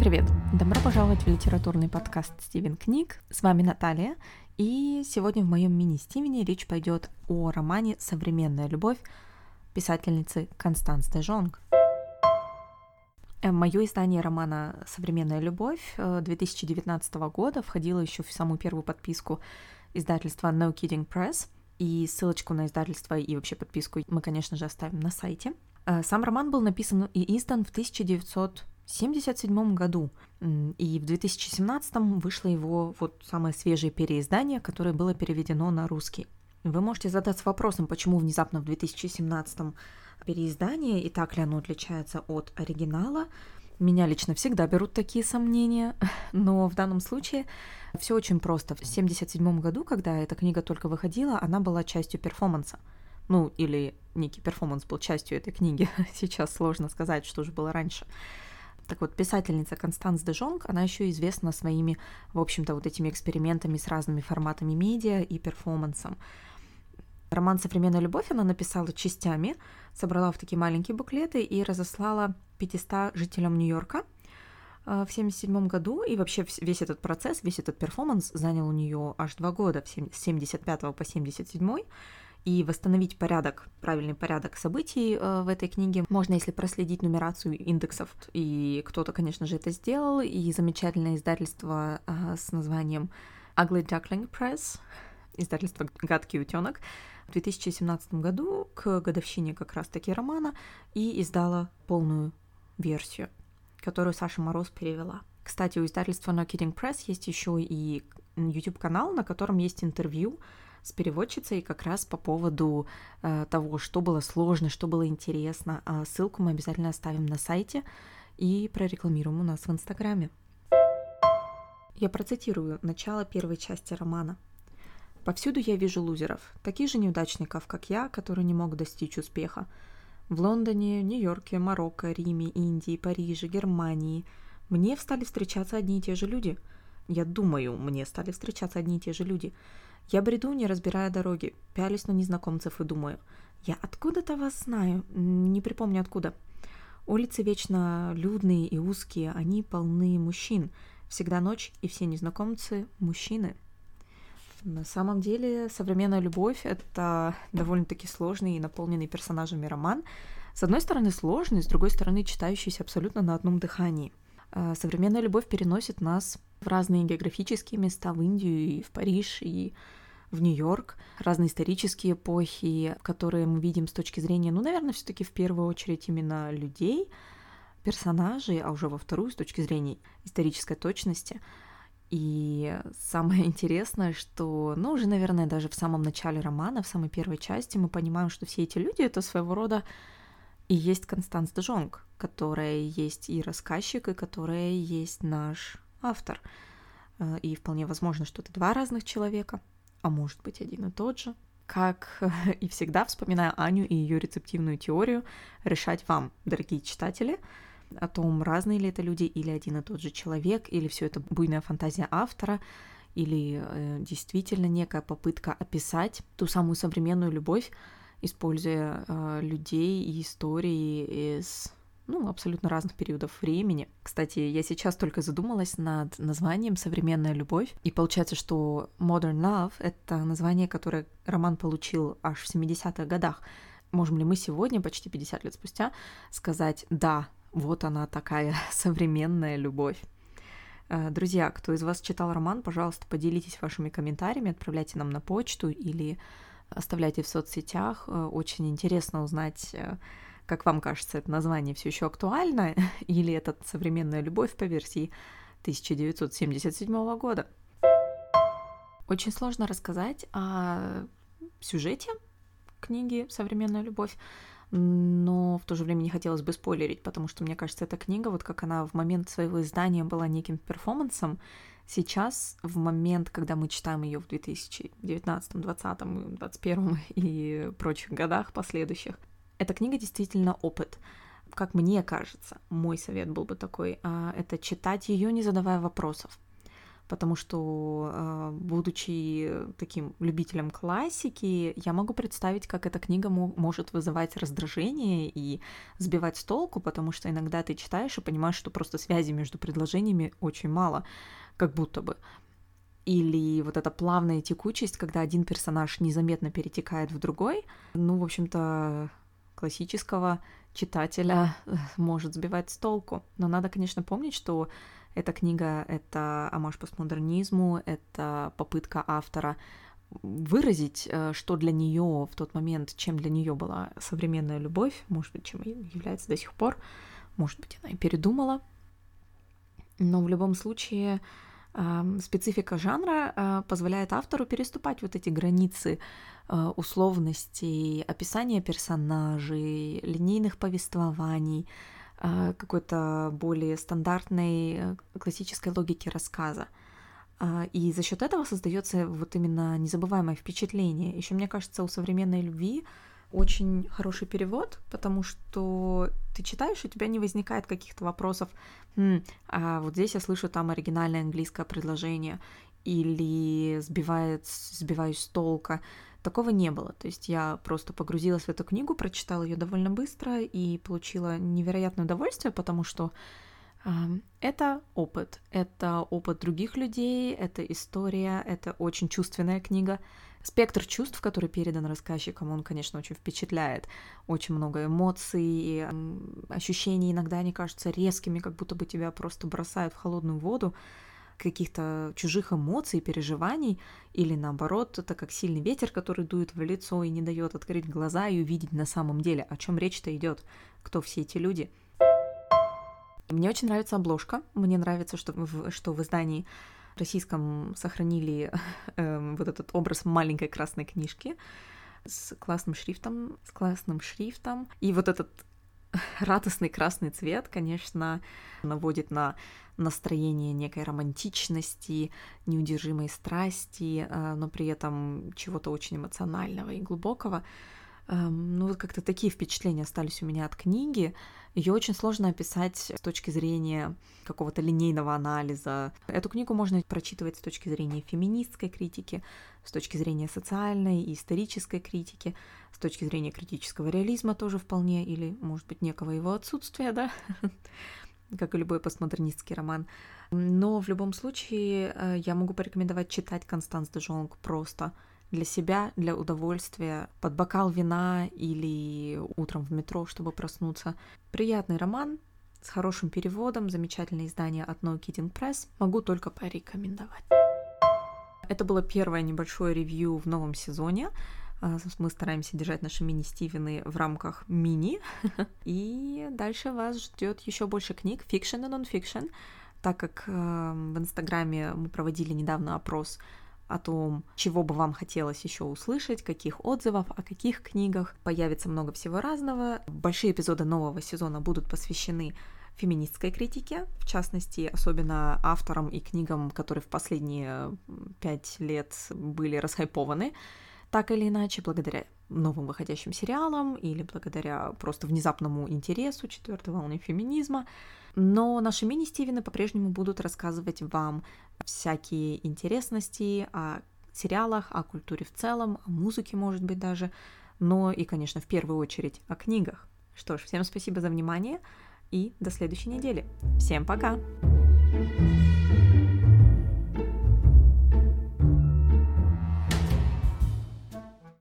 привет! Добро пожаловать в литературный подкаст Стивен Книг. С вами Наталья. И сегодня в моем мини-Стивене речь пойдет о романе «Современная любовь» писательницы Констанс де Жонг. Э, Мое издание романа «Современная любовь» 2019 года входило еще в самую первую подписку издательства No Kidding Press, и ссылочку на издательство и вообще подписку мы, конечно же, оставим на сайте. Э, сам роман был написан и издан в 1977 году, и в 2017 вышло его вот самое свежее переиздание, которое было переведено на русский. Вы можете задаться вопросом, почему внезапно в 2017 переиздание, и так ли оно отличается от оригинала. Меня лично всегда берут такие сомнения, но в данном случае все очень просто. В 1977 году, когда эта книга только выходила, она была частью перформанса. Ну, или некий перформанс был частью этой книги. Сейчас сложно сказать, что же было раньше. Так вот, писательница Констанс де Жонг, она еще известна своими, в общем-то, вот этими экспериментами с разными форматами медиа и перформансом. Роман «Современная любовь» она написала частями, собрала в такие маленькие буклеты и разослала 500 жителям Нью-Йорка э, в 1977 году. И вообще весь этот процесс, весь этот перформанс занял у нее аж два года, с 75 по 77 и восстановить порядок, правильный порядок событий э, в этой книге можно, если проследить нумерацию индексов. И кто-то, конечно же, это сделал. И замечательное издательство э, с названием Ugly Duckling Press, издательство «Гадкий утенок», в 2017 году к годовщине как раз-таки романа и издала полную версию, которую Саша Мороз перевела. Кстати, у издательства No Kidding Press есть еще и YouTube-канал, на котором есть интервью с переводчицей как раз по поводу э, того, что было сложно, что было интересно. А ссылку мы обязательно оставим на сайте и прорекламируем у нас в Инстаграме. Я процитирую начало первой части романа. «Повсюду я вижу лузеров, таких же неудачников, как я, которые не могут достичь успеха. В Лондоне, Нью-Йорке, Марокко, Риме, Индии, Париже, Германии мне стали встречаться одни и те же люди. Я думаю, мне стали встречаться одни и те же люди. Я бреду, не разбирая дороги, пялюсь на незнакомцев и думаю, я откуда-то вас знаю, не припомню откуда. Улицы вечно людные и узкие, они полны мужчин. Всегда ночь, и все незнакомцы – мужчины. На самом деле, современная любовь — это довольно-таки сложный и наполненный персонажами роман. С одной стороны, сложный, с другой стороны, читающийся абсолютно на одном дыхании. А современная любовь переносит нас в разные географические места, в Индию и в Париж, и в Нью-Йорк, разные исторические эпохи, которые мы видим с точки зрения, ну, наверное, все таки в первую очередь именно людей, персонажей, а уже во вторую с точки зрения исторической точности. И самое интересное, что, ну, уже, наверное, даже в самом начале романа, в самой первой части мы понимаем, что все эти люди — это своего рода и есть Констанс де Жонг, которая есть и рассказчик, и которая есть наш автор. Э, и вполне возможно, что это два разных человека — а может быть один и тот же. Как и всегда, вспоминая Аню и ее рецептивную теорию, решать вам, дорогие читатели, о том, разные ли это люди или один и тот же человек, или все это буйная фантазия автора, или э, действительно некая попытка описать ту самую современную любовь, используя э, людей и истории из ну, абсолютно разных периодов времени. Кстати, я сейчас только задумалась над названием «Современная любовь», и получается, что Modern Love — это название, которое роман получил аж в 70-х годах. Можем ли мы сегодня, почти 50 лет спустя, сказать «да, вот она такая современная любовь»? Э, друзья, кто из вас читал роман, пожалуйста, поделитесь вашими комментариями, отправляйте нам на почту или оставляйте в соцсетях. Э, очень интересно узнать, э, как вам кажется, это название все еще актуально, или это современная любовь по версии 1977 года? Очень сложно рассказать о сюжете книги «Современная любовь», но в то же время не хотелось бы спойлерить, потому что, мне кажется, эта книга, вот как она в момент своего издания была неким перформансом, сейчас, в момент, когда мы читаем ее в 2019, 2020, 2021 и прочих годах последующих, эта книга действительно опыт. Как мне кажется, мой совет был бы такой, а, это читать ее, не задавая вопросов. потому что, э, будучи таким любителем классики, я могу представить, как эта книга может вызывать раздражение и сбивать с толку, потому что иногда ты читаешь и понимаешь, что просто связи между предложениями очень мало, как будто бы. Или вот эта плавная текучесть, когда один персонаж незаметно перетекает в другой, ну, в общем-то, классического читателя может сбивать с толку. Но надо, конечно, помнить, что эта книга — это амаш постмодернизму, это попытка автора выразить, э, что для нее в тот момент, чем для нее была современная любовь, может быть, чем является до сих пор, может быть, она и передумала. Но в любом случае специфика жанра э, позволяет автору переступать вот эти границы Э, условностей, описания персонажей, линейных повествований, э, какой-то более стандартной э, классической логики рассказа. И за счет этого создается вот именно незабываемое впечатление. Еще мне кажется, у современной любви очень хороший перевод, потому что ты читаешь, у тебя не возникает каких-то вопросов. Хм, а вот здесь я слышу там оригинальное английское предложение, или сбивает, сбиваюсь с толка. Такого не было. То есть я просто погрузилась в эту книгу, прочитала ее довольно быстро и получила невероятное удовольствие, потому что э, это опыт. Это опыт других людей, это история, это очень чувственная книга. Спектр чувств, который передан рассказчиком, он, конечно, очень впечатляет. Очень много эмоций, ощущений. Иногда они кажутся резкими, как будто бы тебя просто бросают в холодную воду каких-то чужих эмоций, переживаний, или наоборот, это как сильный ветер, который дует в лицо и не дает открыть глаза и увидеть на самом деле, о чем речь-то идет, кто все эти люди. Мне очень нравится обложка, мне нравится, что в, что в издании российском сохранили э, вот этот образ маленькой красной книжки с классным шрифтом, с классным шрифтом. И вот этот радостный красный цвет, конечно, наводит на настроение некой романтичности, неудержимой страсти, э, но при этом чего-то очень эмоционального и глубокого. Ну вот как-то такие впечатления остались у меня от книги. Ее очень сложно описать с точки зрения какого-то линейного анализа. Эту книгу можно прочитывать с точки зрения феминистской критики, с точки зрения социальной и исторической критики, с точки зрения критического реализма тоже вполне, или, может быть, некого его отсутствия, да, как и любой постмодернистский роман. Но в любом случае э, я могу порекомендовать читать Констанс де Жонг просто для себя, для удовольствия, под бокал вина или утром в метро, чтобы проснуться. Приятный роман с хорошим переводом, замечательное издание от No Kidding Press. Могу только порекомендовать. Это было первое небольшое ревью в новом сезоне. А, мы стараемся держать наши мини-стивены в рамках мини. И дальше вас ждет еще больше книг, fiction и нон-фикшн, так как э, в Инстаграме мы проводили недавно опрос о том, чего бы вам хотелось еще услышать, каких отзывов, о каких книгах. Появится много всего разного. Большие эпизоды нового сезона будут посвящены феминистской критике, в частности, особенно авторам и книгам, которые в последние пять лет были расхайпованы так или иначе, благодаря новым выходящим сериалам или благодаря просто внезапному интересу четвертой волны феминизма. Но наши мини-стивены по-прежнему будут рассказывать вам всякие интересности о сериалах, о культуре в целом, о музыке, может быть, даже, но и, конечно, в первую очередь о книгах. Что ж, всем спасибо за внимание и до следующей недели. Всем пока! thank you